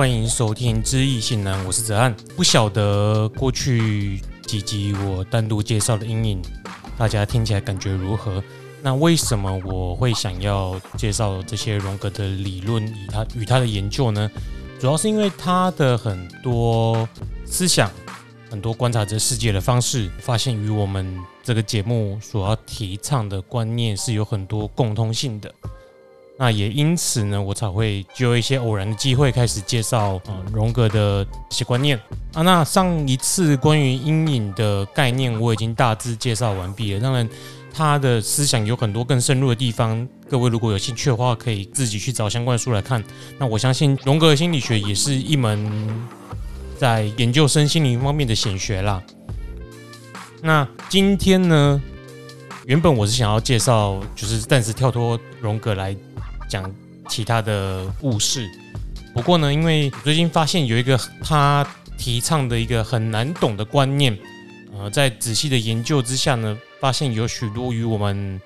欢迎收听《知易性难》，我是哲翰。不晓得过去几集我单独介绍的阴影，大家听起来感觉如何？那为什么我会想要介绍这些荣格的理论与他与他的研究呢？主要是因为他的很多思想、很多观察这世界的方式，发现与我们这个节目所要提倡的观念是有很多共通性的。那也因此呢，我才会就一些偶然的机会开始介绍啊荣格的一些观念啊。那上一次关于阴影的概念我已经大致介绍完毕了。当然，他的思想有很多更深入的地方，各位如果有兴趣的话，可以自己去找相关的书来看。那我相信荣格心理学也是一门在研究身心灵方面的显学啦。那今天呢，原本我是想要介绍，就是暂时跳脱荣格来。讲其他的故事，不过呢，因为最近发现有一个他提倡的一个很难懂的观念，呃，在仔细的研究之下呢，发现有许多与我们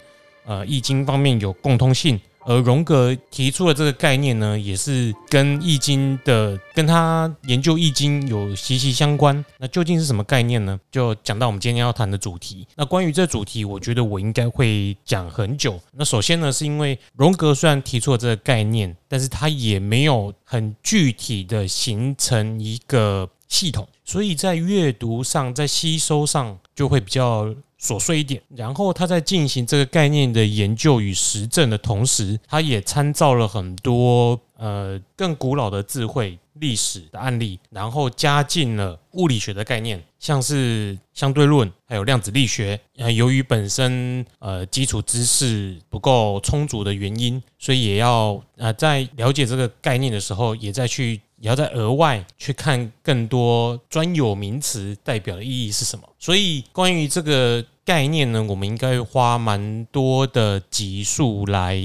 呃易经方面有共通性。而荣格提出的这个概念呢，也是跟易经的，跟他研究易经有息息相关。那究竟是什么概念呢？就讲到我们今天要谈的主题。那关于这主题，我觉得我应该会讲很久。那首先呢，是因为荣格虽然提出了这个概念，但是他也没有很具体的形成一个系统，所以在阅读上，在吸收上就会比较。琐碎一点，然后他在进行这个概念的研究与实证的同时，他也参照了很多呃更古老的智慧、历史的案例，然后加进了物理学的概念，像是相对论，还有量子力学。呃，由于本身呃基础知识不够充足的原因，所以也要呃在了解这个概念的时候，也再去。也要再额外去看更多专有名词代表的意义是什么。所以关于这个概念呢，我们应该花蛮多的集数来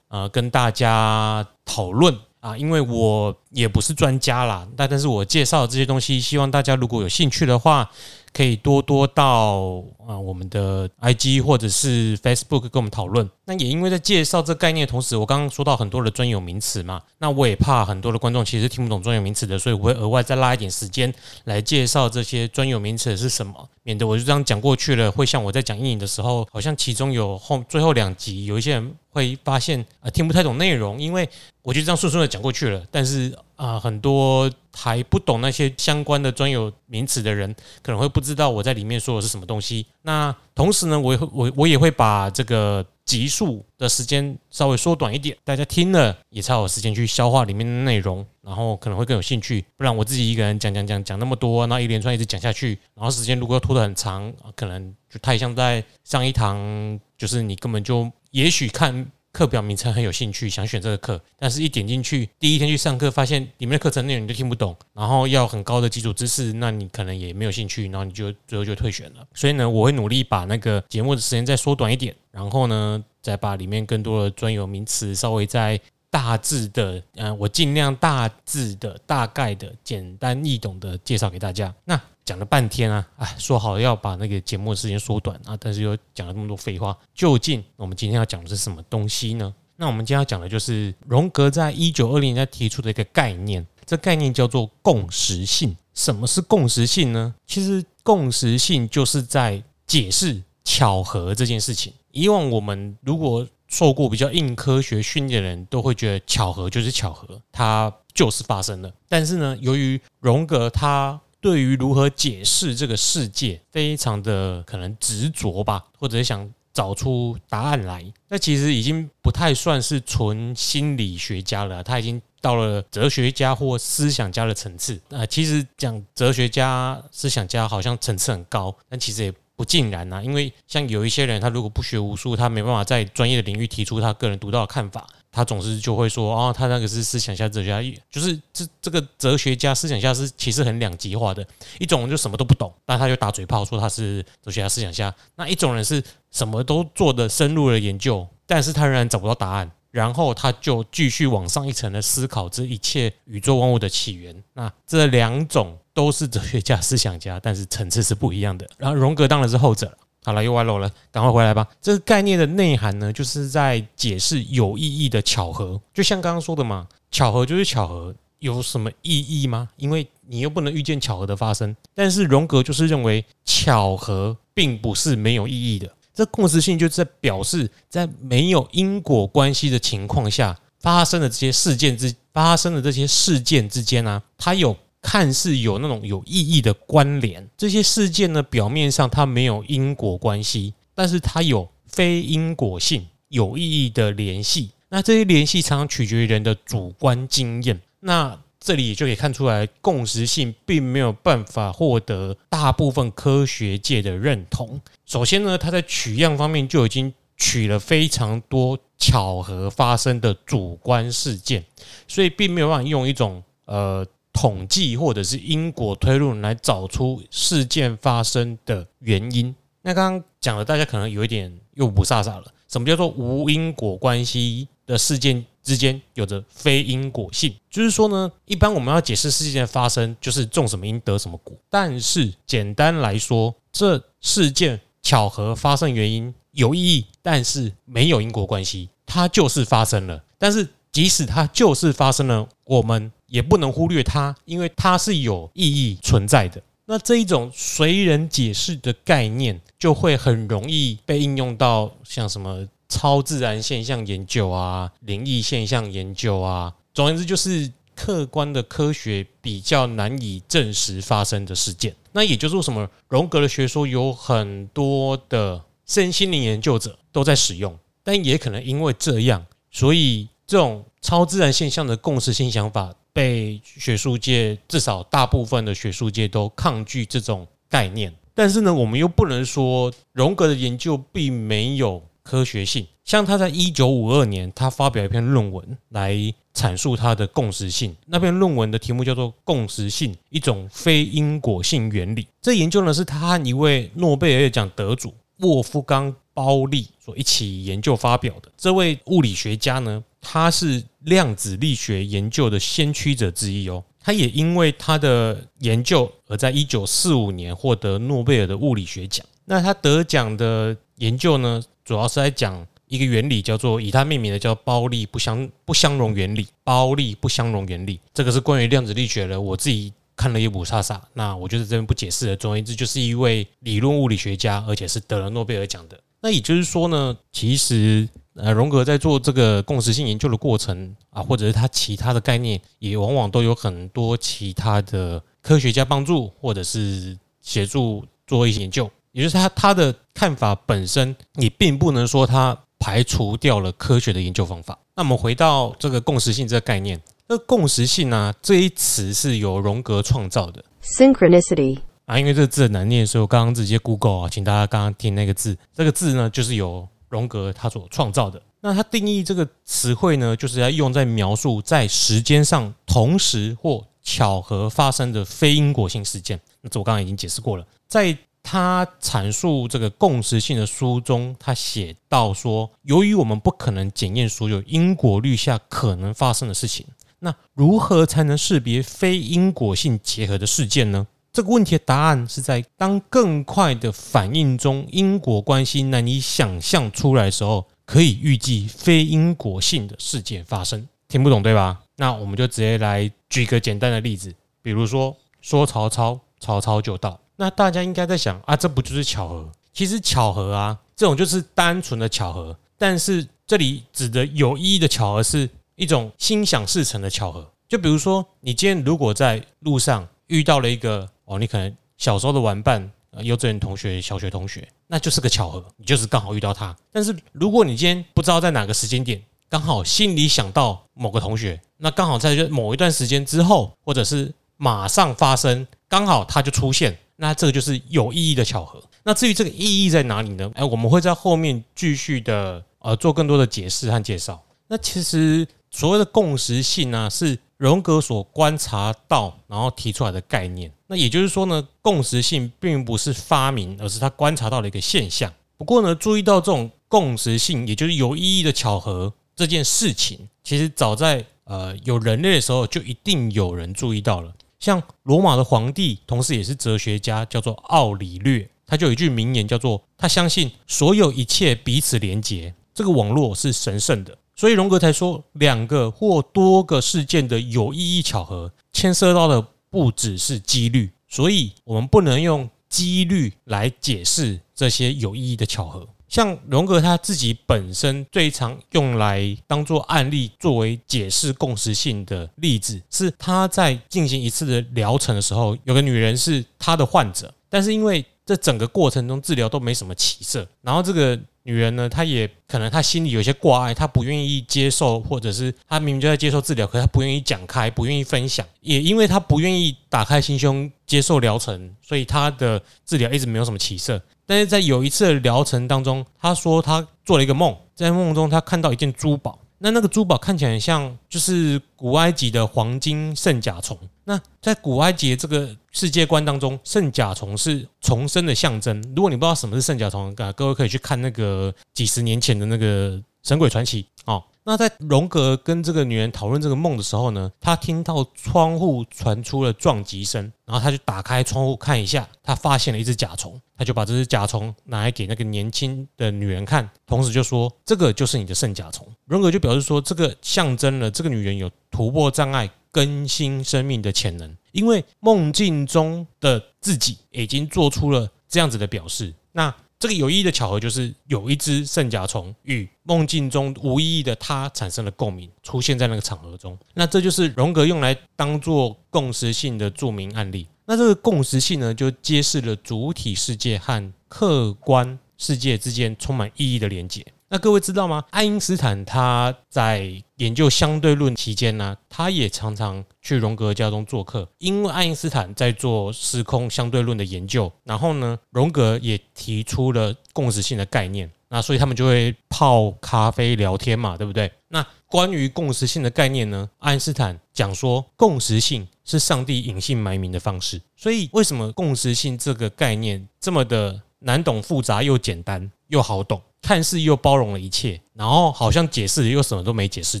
呃跟大家讨论啊，因为我也不是专家啦，但但是我介绍这些东西，希望大家如果有兴趣的话。可以多多到啊我们的 IG 或者是 Facebook 跟我们讨论。那也因为在介绍这概念的同时，我刚刚说到很多的专有名词嘛，那我也怕很多的观众其实听不懂专有名词的，所以我会额外再拉一点时间来介绍这些专有名词是什么，免得我就这样讲过去了，会像我在讲阴影的时候，好像其中有后最后两集有一些人会发现啊听不太懂内容，因为我就这样顺顺的讲过去了，但是。啊，很多还不懂那些相关的专有名词的人，可能会不知道我在里面说的是什么东西。那同时呢，我也我我也会把这个集数的时间稍微缩短一点，大家听了也才有时间去消化里面的内容，然后可能会更有兴趣。不然我自己一个人讲讲讲讲那么多，那一连串一直讲下去，然后时间如果要拖得很长，可能就太像在上一堂，就是你根本就也许看。课表名称很有兴趣，想选这个课，但是一点进去，第一天去上课，发现里面的课程内容你都听不懂，然后要很高的基础知识，那你可能也没有兴趣，然后你就最后就退选了。所以呢，我会努力把那个节目的时间再缩短一点，然后呢，再把里面更多的专有名词稍微再大致的，嗯，我尽量大致的、大概的、简单易懂的介绍给大家。那讲了半天啊，哎，说好要把那个节目的时间缩短啊，但是又讲了这么多废话。究竟我们今天要讲的是什么东西呢？那我们今天要讲的就是荣格在一九二零年提出的一个概念，这概念叫做共识性。什么是共识性呢？其实共识性就是在解释巧合这件事情。以往我们如果受过比较硬科学训练的人，都会觉得巧合就是巧合，它就是发生了。但是呢，由于荣格他对于如何解释这个世界，非常的可能执着吧，或者想找出答案来。那其实已经不太算是纯心理学家了，他已经到了哲学家或思想家的层次。啊，其实讲哲学家、思想家好像层次很高，但其实也不尽然呐。因为像有一些人，他如果不学无术，他没办法在专业的领域提出他个人独到的看法。他总是就会说啊、他那个是思想家、哲学家，就是这这个哲学家、思想家是其实很两极化的。一种就什么都不懂，但他就打嘴炮说他是哲学家、思想家；那一种人是什么都做的深入的研究，但是他仍然找不到答案，然后他就继续往上一层的思考这一切宇宙万物的起源。那这两种都是哲学家、思想家，但是层次是不一样的。然后荣格当然是后者了。好了，又歪漏了，赶快回来吧。这个概念的内涵呢，就是在解释有意义的巧合。就像刚刚说的嘛，巧合就是巧合，有什么意义吗？因为你又不能预见巧合的发生。但是荣格就是认为巧合并不是没有意义的。这共识性就是在表示，在没有因果关系的情况下发生的这些事件之发生的这些事件之间呢、它有看似有那种有意义的关联。这些事件呢，表面上它没有因果关系，但是它有非因果性、有意义的联系。那这些联系常常取决于人的主观经验。那这里也就可以看出来，共识性并没有办法获得大部分科学界的认同。首先呢，它在取样方面就已经取了非常多巧合发生的主观事件，所以并没有办法用一种呃统计或者是因果推论来找出事件发生的原因。那刚刚讲的，大家可能有一点又不飒飒了。什么叫做无因果关系的事件之间有着非因果性？就是说呢，一般我们要解释事件的发生，就是种什么因得什么果。但是简单来说，这事件巧合发生原因有意义，但是没有因果关系，它就是发生了。但是即使它就是发生了，我们也不能忽略它，因为它是有意义存在的。那这一种随人解释的概念，就会很容易被应用到像什么超自然现象研究啊、灵异现象研究啊。总而言之，就是客观的科学比较难以证实发生的事件。那也就是为什么荣格的学说有很多的身心灵研究者都在使用，但也可能因为这样，所以这种超自然现象的共识性想法。被学术界至少大部分的学术界都抗拒这种概念，但是呢，我们又不能说荣格的研究并没有科学性。像他在一九五二年，他发表一篇论文来阐述他的共识性。那篇论文的题目叫做《共识性：一种非因果性原理》。这研究呢，是他和一位诺贝尔奖得主沃夫冈·鲍利所一起研究发表的。这位物理学家呢，他是量子力学研究的先驱者之一哦，他也因为他的研究而在一九四五年获得诺贝尔的物理学奖。那他得奖的研究呢，主要是在讲一个原理，叫做以他命名的叫鲍利不相不相容原理。鲍利不相容原理，这个是关于量子力学的。我自己看了一部萨萨，那我就在这边不解释了。总而言之，就是一位理论物理学家，而且是得了诺贝尔奖的。那也就是说呢，其实。呃，荣格在做这个共识性研究的过程啊，或者是他其他的概念，也往往都有很多其他的科学家帮助，或者是协助做一些研究。也就是他他的看法本身，你并不能说他排除掉了科学的研究方法。那我们回到这个共识性这个概念，那共识性呢，这一词是由荣格创造的。Synchronicity 啊，因为这个字很难念，所以我刚刚直接 Google 啊，请大家刚刚听那个字，这个字呢就是有。荣格他所创造的，那他定义这个词汇呢，就是要用在描述在时间上同时或巧合发生的非因果性事件。那这我刚刚已经解释过了，在他阐述这个共识性的书中，他写到说，由于我们不可能检验所有因果律下可能发生的事情，那如何才能识别非因果性结合的事件呢？这个问题的答案是在当更快的反应中，因果关系难以想象出来的时候，可以预计非因果性的事件发生。听不懂对吧？那我们就直接来举个简单的例子，比如说说曹操，曹操就到。那大家应该在想啊，这不就是巧合？其实巧合啊，这种就是单纯的巧合。但是这里指的有意义的巧合，是一种心想事成的巧合。就比如说，你今天如果在路上遇到了一个。哦，你可能小时候的玩伴，幼稚园同学、小学同学，那就是个巧合，你就是刚好遇到他。但是如果你今天不知道在哪个时间点，刚好心里想到某个同学，那刚好在某一段时间之后，或者是马上发生，刚好他就出现，那这个就是有意义的巧合。那至于这个意义在哪里呢？哎，我们会在后面继续的呃做更多的解释和介绍。那其实所谓的共识性呢，是荣格所观察到然后提出来的概念。那也就是说呢，共识性并不是发明，而是他观察到了一个现象。不过呢，注意到这种共识性，也就是有意义的巧合这件事情，其实早在呃有人类的时候，就一定有人注意到了。像罗马的皇帝，同时也是哲学家，叫做奥里略，他就有一句名言，叫做“他相信所有一切彼此连结，这个网络是神圣的，所以荣格才说，两个或多个事件的有意义巧合，牵涉到的不只是几率，所以我们不能用几率来解释这些有意义的巧合。像荣格他自己本身最常用来当做案例作为解释共识性的例子，是他在进行一次的疗程的时候，有个女人是他的患者，但是因为这整个过程中治疗都没什么起色，然后这个。女人呢，她也可能她心里有些挂碍，她不愿意接受，或者是她明明就在接受治疗，可她不愿意讲开，不愿意分享，也因为她不愿意打开心胸接受疗程，所以她的治疗一直没有什么起色。但是在有一次的疗程当中，她说她做了一个梦，在梦中她看到一件珠宝。那那个珠宝看起来很像，就是古埃及的黄金圣甲虫。那在古埃及这个世界观当中，圣甲虫是重生的象征。如果你不知道什么是圣甲虫啊，各位可以去看那个几十年前的那个《神鬼传奇》哦。那在荣格跟这个女人讨论这个梦的时候呢，他听到窗户传出了撞击声，然后他就打开窗户看一下，他发现了一只甲虫，他就把这只甲虫拿来给那个年轻的女人看，同时就说：“这个就是你的圣甲虫。”荣格就表示说，这个象征了这个女人有突破障碍、更新生命的潜能，因为梦境中的自己已经做出了这样子的表示。那这个有意义的巧合就是有一只圣甲虫与梦境中无意义的他产生了共鸣，出现在那个场合中。那这就是荣格用来当做共识性的著名案例。那这个共识性呢，就揭示了主体世界和客观世界之间充满意义的连结。那各位知道吗？爱因斯坦他在研究相对论期间呢，他也常常去荣格家中做客，因为爱因斯坦在做时空相对论的研究，然后呢，荣格也提出了共识性的概念，那所以他们就会泡咖啡聊天嘛，对不对？那关于共识性的概念呢，爱因斯坦讲说，共识性是上帝隐姓埋名的方式，所以为什么共识性这个概念这么的难懂复杂又简单又好懂？看似又包容了一切，然后好像解释又什么都没解释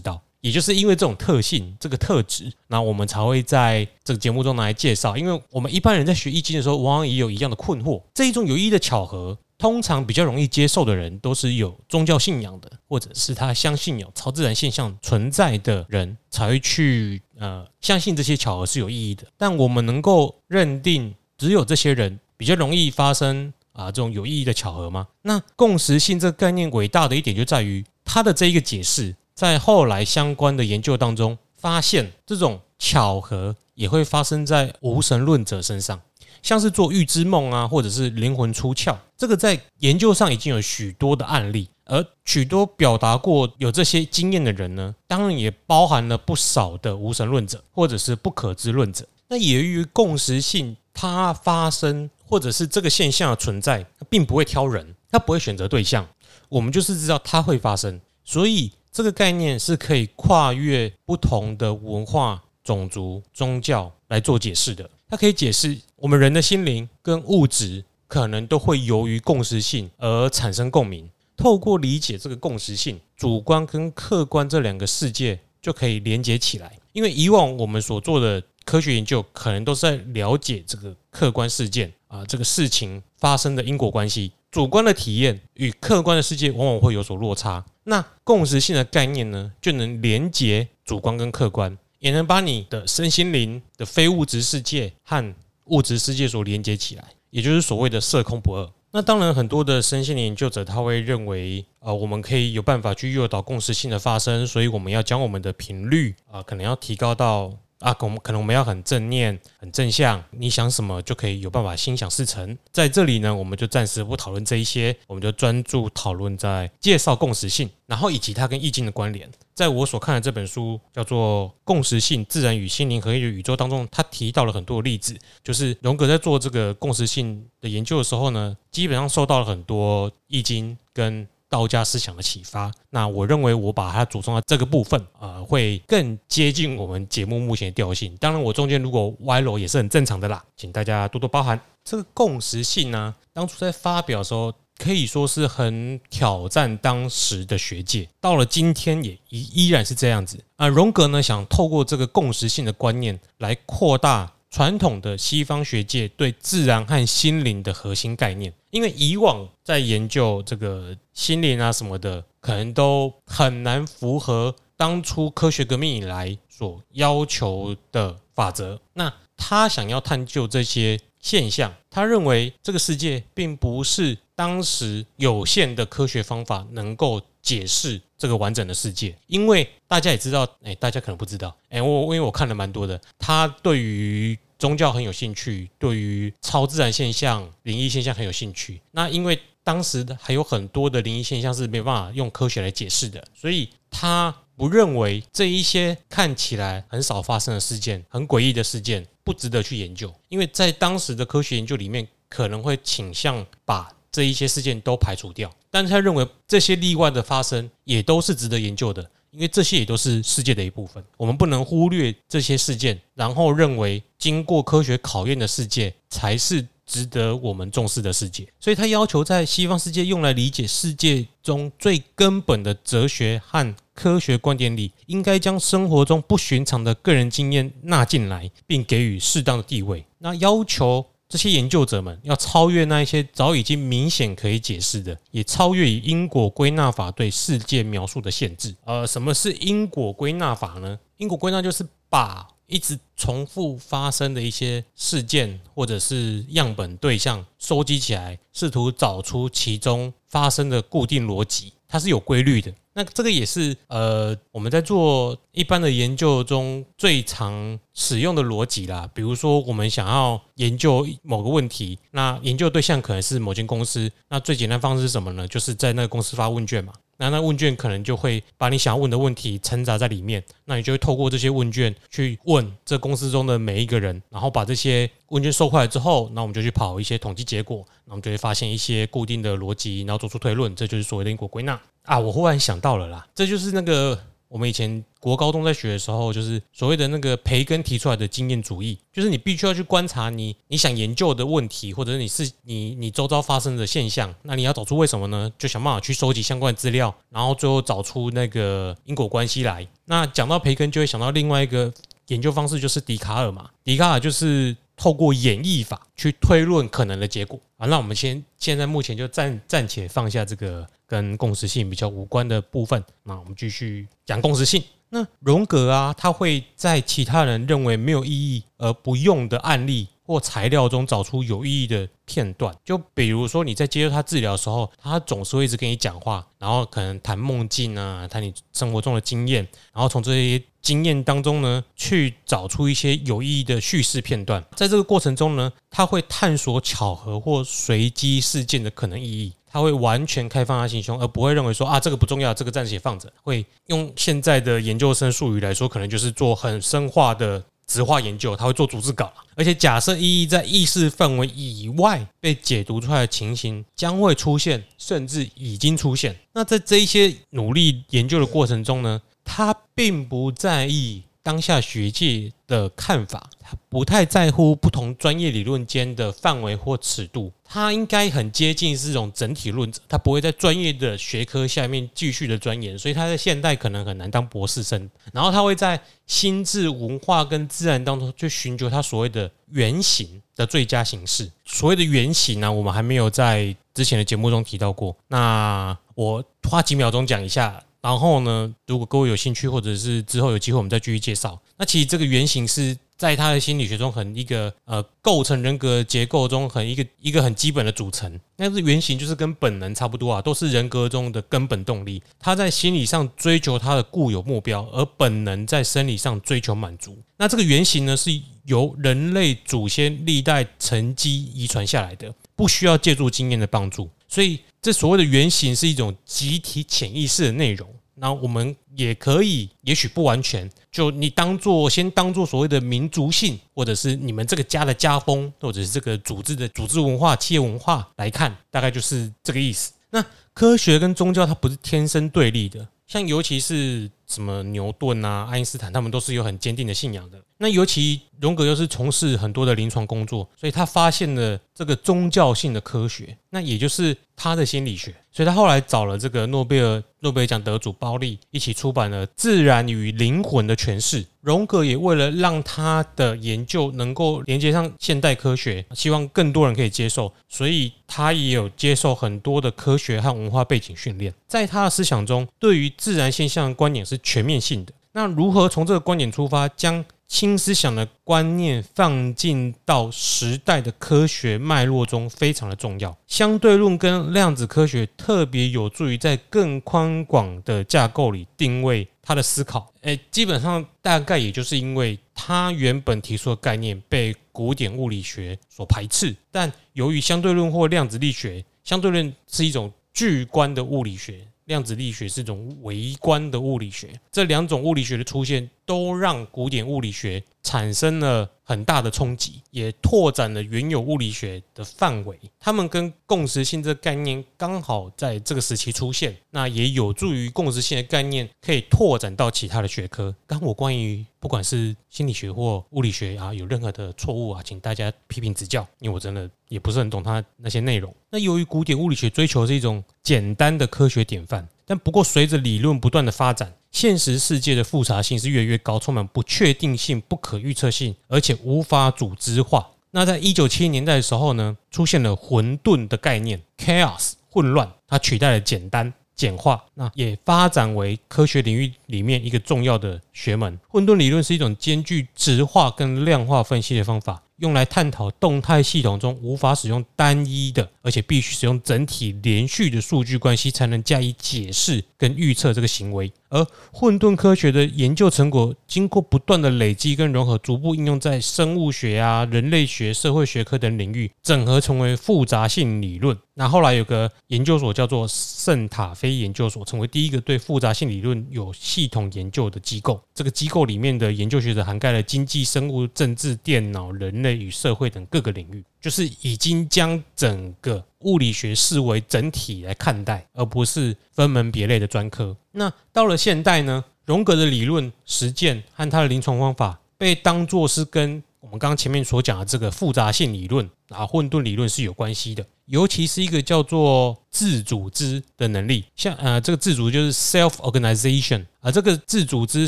到，也就是因为这种特性、这个特质，那我们才会在这个节目中拿来介绍。因为我们一般人在学易经的时候，往往也有一样的困惑。这一种有意义的巧合，通常比较容易接受的人，都是有宗教信仰的，或者是他相信有超自然现象存在的人，才会去呃相信这些巧合是有意义的。但我们能够认定，只有这些人比较容易发生。啊，这种有意义的巧合吗？那共识性这个概念伟大的一点就在于它的这一个解释，在后来相关的研究当中，发现这种巧合也会发生在无神论者身上，像是做预知梦啊，或者是灵魂出窍，这个在研究上已经有许多的案例，而许多表达过有这些经验的人呢，当然也包含了不少的无神论者或者是不可知论者。那由于共识性它发生。或者是这个现象的存在，并不会挑人，它不会选择对象，我们就是知道它会发生，所以这个概念是可以跨越不同的文化、种族、宗教来做解释的。它可以解释我们人的心灵跟物质可能都会由于共识性而产生共鸣。透过理解这个共识性，主观跟客观这两个世界就可以连接起来。因为以往我们所做的科学研究，可能都是在了解这个客观事件。啊，这个事情发生的因果关系，主观的体验与客观的世界往往会有所落差。那共识性的概念呢，就能连接主观跟客观，也能把你的身心灵的非物质世界和物质世界所连接起来，也就是所谓的色空不二。那当然，很多的身心灵研究者他会认为，啊，我们可以有办法去诱导共识性的发生，所以我们要将我们的频率啊，可能要提高到。啊，可可能我们要很正念、很正向，你想什么就可以有办法心想事成。在这里呢，我们就暂时不讨论这一些，我们就专注讨论在介绍共识性，然后以及它跟易经的关联。在我所看的这本书叫做《共识性：自然与心灵合一的宇宙》当中，他提到了很多例子，就是荣格在做这个共识性的研究的时候呢，基本上受到了很多易经跟。道家思想的启发，那我认为我把它组装到这个部分，呃，会更接近我们节目目前的调性。当然，我中间如果歪楼也是很正常的啦，请大家多多包涵。这个共识性呢，当初在发表的时候，可以说是很挑战当时的学界，到了今天也依依然是这样子。啊，荣格呢，想透过这个共识性的观念来扩大。传统的西方学界对自然和心灵的核心概念，因为以往在研究这个心灵啊什么的，可能都很难符合当初科学革命以来所要求的法则。那他想要探究这些现象，他认为这个世界并不是当时有限的科学方法能够解释这个完整的世界，因为大家也知道，哎，大家可能不知道，哎，我因为我看了蛮多的，他对于宗教很有兴趣，对于超自然现象、灵异现象很有兴趣。那因为当时还有很多的灵异现象是没办法用科学来解释的，所以他不认为这一些看起来很少发生的事件、很诡异的事件不值得去研究，因为在当时的科学研究里面可能会倾向把这一些事件都排除掉。但是他认为这些例外的发生也都是值得研究的，因为这些也都是世界的一部分，我们不能忽略这些事件，然后认为经过科学考验的世界才是。值得我们重视的世界，所以他要求在西方世界用来理解世界中最根本的哲学和科学观点里，应该将生活中不寻常的个人经验纳进来，并给予适当的地位。那要求这些研究者们要超越那一些早已经明显可以解释的，也超越因果归纳法对世界描述的限制。呃，什么是因果归纳法呢？因果归纳就是把一直重复发生的一些事件，或者是样本对象收集起来，试图找出其中发生的固定逻辑，它是有规律的。那这个也是呃，我们在做一般的研究中最常使用的逻辑啦。比如说，我们想要研究某个问题，那研究对象可能是某间公司，那最简单方式是什么呢？就是在那个公司发问卷嘛。那那问卷可能就会把你想要问的问题掺杂在里面，那你就会透过这些问卷去问这公司中的每一个人，然后把这些问卷收回来之后，那我们就去跑一些统计结果，那我们就会发现一些固定的逻辑，然后做出推论，这就是所谓的因果归纳啊！我忽然想到了啦，这就是那个。我们以前国高中在学的时候，就是所谓的那个培根提出来的经验主义，就是你必须要去观察你你想研究的问题，或者是你是你你周遭发生的现象，那你要找出为什么呢？就想办法去收集相关的资料，然后最后找出那个因果关系来。那讲到培根，就会想到另外一个研究方式，就是笛卡尔嘛。笛卡尔就是透过演绎法去推论可能的结果啊。那我们先现在目前就暂暂且放下这个。跟共识性比较无关的部分，那我们继续讲共识性。那荣格啊，他会在其他人认为没有意义而不用的案例或材料中找出有意义的片段。就比如说你在接受他治疗的时候，他总是会一直跟你讲话，然后可能谈梦境啊，谈你生活中的经验，然后从这些经验当中呢，去找出一些有意义的叙事片段。在这个过程中呢，他会探索巧合或随机事件的可能意义。他会完全开放他心胸，而不会认为说啊，这个不重要，这个暂时放着。会用现在的研究生术语来说，可能就是做很深化的直化研究。他会做逐字稿，而且假设意义在意识范围以外被解读出来的情形将会出现，甚至已经出现。那在这一些努力研究的过程中呢，他并不在意。当下学界的看法，他不太在乎不同专业理论间的范围或尺度，他应该很接近是这种整体论者，他不会在专业的学科下面继续的钻研，所以他在现代可能很难当博士生。然后他会在心智、文化跟自然当中去寻求他所谓的原型的最佳形式。所谓的原型呢，我们还没有在之前的节目中提到过。那我花几秒钟讲一下。然后呢，如果各位有兴趣，或者是之后有机会，我们再继续介绍。那其实这个原型是在他的心理学中很一个呃构成人格结构中很一个一个很基本的组成。那是原型就是跟本能差不多啊，都是人格中的根本动力。他在心理上追求他的固有目标，而本能在生理上追求满足。那这个原型呢，是由人类祖先历代沉积遗传下来的，不需要借助经验的帮助。所以，这所谓的原型是一种集体潜意识的内容。那我们也可以，也许不完全，就你当做先当做所谓的民族性，或者是你们这个家的家风，或者是这个组织的组织文化、企业文化来看，大概就是这个意思。那科学跟宗教它不是天生对立的，像尤其是什么牛顿啊、爱因斯坦，他们都是有很坚定的信仰的。那尤其荣格又是从事很多的临床工作，所以他发现了这个宗教性的科学，那也就是他的心理学。所以他后来找了这个诺贝尔诺贝尔奖得主包利一起出版了《自然与灵魂的诠释》。荣格也为了让他的研究能够连接上现代科学，希望更多人可以接受，所以他也有接受很多的科学和文化背景训练。在他的思想中，对于自然现象的观点是全面性的。那如何从这个观点出发，将新思想的观念放进到时代的科学脉络中，非常的重要。相对论跟量子科学特别有助于在更宽广的架构里定位他的思考。诶，基本上大概也就是因为他原本提出的概念被古典物理学所排斥，但由于相对论或量子力学，相对论是一种巨观的物理学。量子力学是一种微观的物理学，这两种物理学的出现，都让古典物理学产生了很大的冲击，也拓展了原有物理学的范围。他们跟共识性这个概念刚好在这个时期出现，那也有助于共识性的概念可以拓展到其他的学科。当我关于不管是心理学或物理学啊有任何的错误啊，请大家批评指教，因为我真的也不是很懂它那些内容。那由于古典物理学追求是一种简单的科学典范。但不过，随着理论不断的发展，现实世界的复杂性是越来越高，充满不确定性、不可预测性，而且无法组织化。那在一九七零年代的时候呢，出现了混沌的概念 （chaos，混乱），它取代了简单、简化，那也发展为科学领域里面一个重要的学门。混沌理论是一种兼具直化跟量化分析的方法。用来探讨动态系统中无法使用单一的，而且必须使用整体连续的数据关系才能加以解释跟预测这个行为。而混沌科学的研究成果，经过不断的累积跟融合，逐步应用在生物学啊、人类学、社会学科等领域，整合成为复杂性理论。那后来有个研究所叫做圣塔菲研究所，成为第一个对复杂性理论有系统研究的机构。这个机构里面的研究学者涵盖了经济、生物、政治、电脑、人类与社会等各个领域，就是已经将整个物理学视为整体来看待，而不是分门别类的专科。那到了现代呢，荣格的理论实践和他的临床方法被当作是跟我们刚刚前面所讲的这个复杂性理论啊、混沌理论是有关系的。尤其是一个叫做自组织的能力，像呃这个自组就是 self organization 啊，这个自组织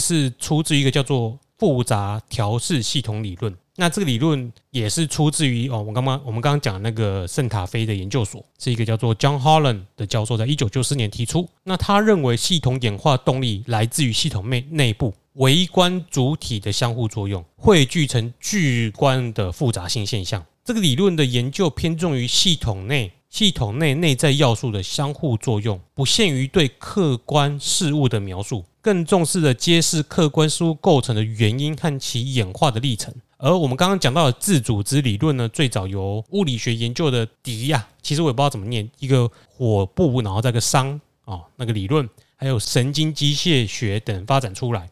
是出自于一个叫做复杂调试系统理论。那这个理论也是出自于哦，我刚刚我们刚刚讲那个圣塔菲的研究所，是一个叫做 John Holland 的教授，在一九九四年提出。那他认为系统演化动力来自于系统内内部微观主体的相互作用，汇聚成巨观的复杂性现象。这个理论的研究偏重于系统内系统内内在要素的相互作用，不限于对客观事物的描述，更重视的揭示客观事物构成的原因和其演化的历程。而我们刚刚讲到的自组织理论呢，最早由物理学研究的迪亚，其实我也不知道怎么念，一个火部，然后再个商啊，那个理论，还有神经机械学等发展出来。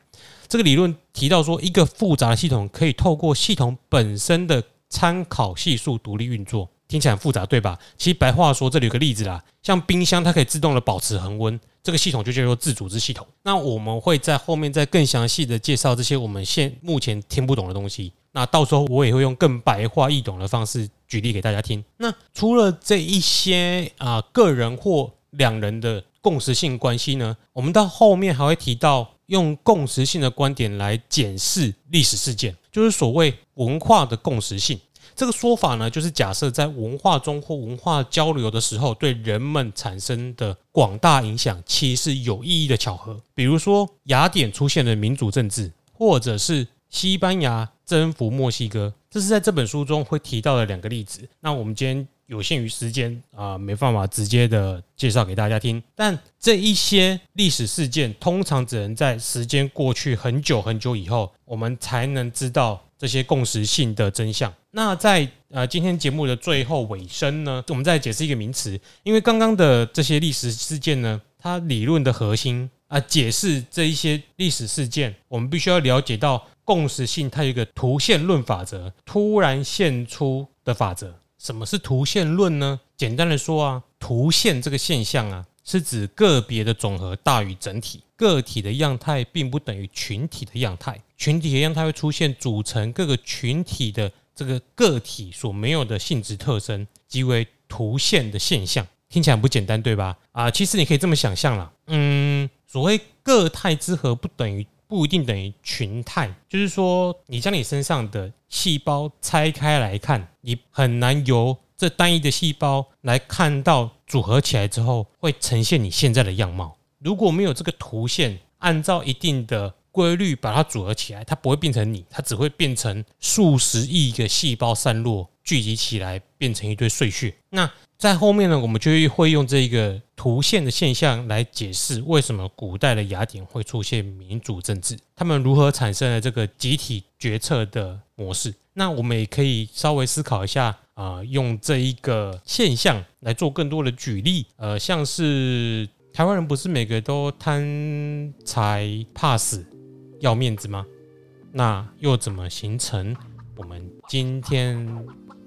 这个理论提到说，一个复杂的系统可以透过系统本身的参考系数独立运作，听起来很复杂，对吧？其实白话说，这里有个例子啦，像冰箱，它可以自动的保持恒温，这个系统就叫做自组织系统。那我们会在后面再更详细的介绍这些我们现目前听不懂的东西。那到时候我也会用更白话易懂的方式举例给大家听。那除了这一些啊个人或两人的共识性关系呢，我们到后面还会提到用共识性的观点来检视历史事件，就是所谓文化的共识性。这个说法呢，就是假设在文化中或文化交流的时候，对人们产生的广大影响，其实是有意义的巧合。比如说，雅典出现了民主政治，或者是西班牙征服墨西哥，这是在这本书中会提到的两个例子。那我们今天有限于时间啊，没办法直接的介绍给大家听。但这一些历史事件，通常只能在时间过去很久很久以后，我们才能知道这些共识性的真相。那在呃今天节目的最后尾声呢，我们再解释一个名词，因为刚刚的这些历史事件呢，它理论的核心。啊，解释这一些历史事件，我们必须要了解到共识性，它有一个图线论法则，突然现出的法则。什么是图线论呢？简单的说啊，图线这个现象啊，是指个别的总和大于整体。个体的样态并不等于群体的样态，群体的样态会出现组成各个群体的这个个体所没有的性质特征，即为图线的现象。听起来很不简单，对吧？啊，其实你可以这么想象啦，嗯，所谓个态之和不等于不一定等于群态，就是说你将你身上的细胞拆开来看，你很难由这单一的细胞来看到组合起来之后会呈现你现在的样貌。如果没有这个图线，按照一定的规律把它组合起来，它不会变成你，它只会变成数十亿个细胞散落聚集起来，变成一堆碎屑。那在后面呢，我们就会用这个图线的现象来解释为什么古代的雅典会出现民主政治，他们如何产生了这个集体决策的模式。那我们也可以稍微思考一下啊，用这一个现象来做更多的举例，呃，像是。台湾人不是每个都贪财怕死要面子吗？那又怎么形成我们今天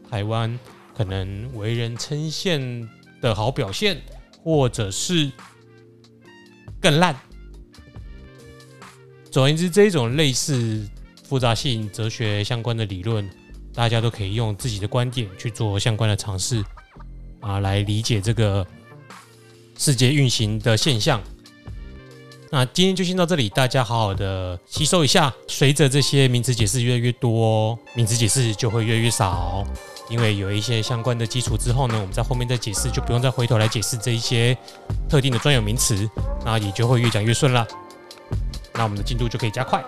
台湾可能为人称羡的好表现，或者是更烂？总而言之，这一种类似复杂性哲学相关的理论，大家都可以用自己的观点去做相关的尝试啊，来理解这个。世界运行的现象。那今天就先到这里，大家好好的吸收一下。随着这些名词解释越来越多，名词解释就会越来越少，因为有一些相关的基础之后呢，我们在后面再解释，就不用再回头来解释这一些特定的专有名词，那也就会越讲越顺了。那我们的进度就可以加快，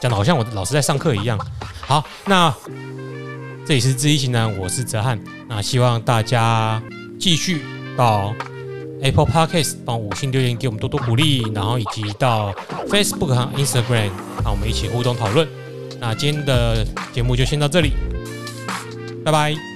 讲的好像我老师在上课一样。好，那这里是知易行难，我是哲瀚。那希望大家继续到。Apple Podcast 帮五星留言给我们多多鼓励，然后以及到 Facebook 和 Instagram 让我们一起互动讨论。那今天的节目就先到这里，拜拜。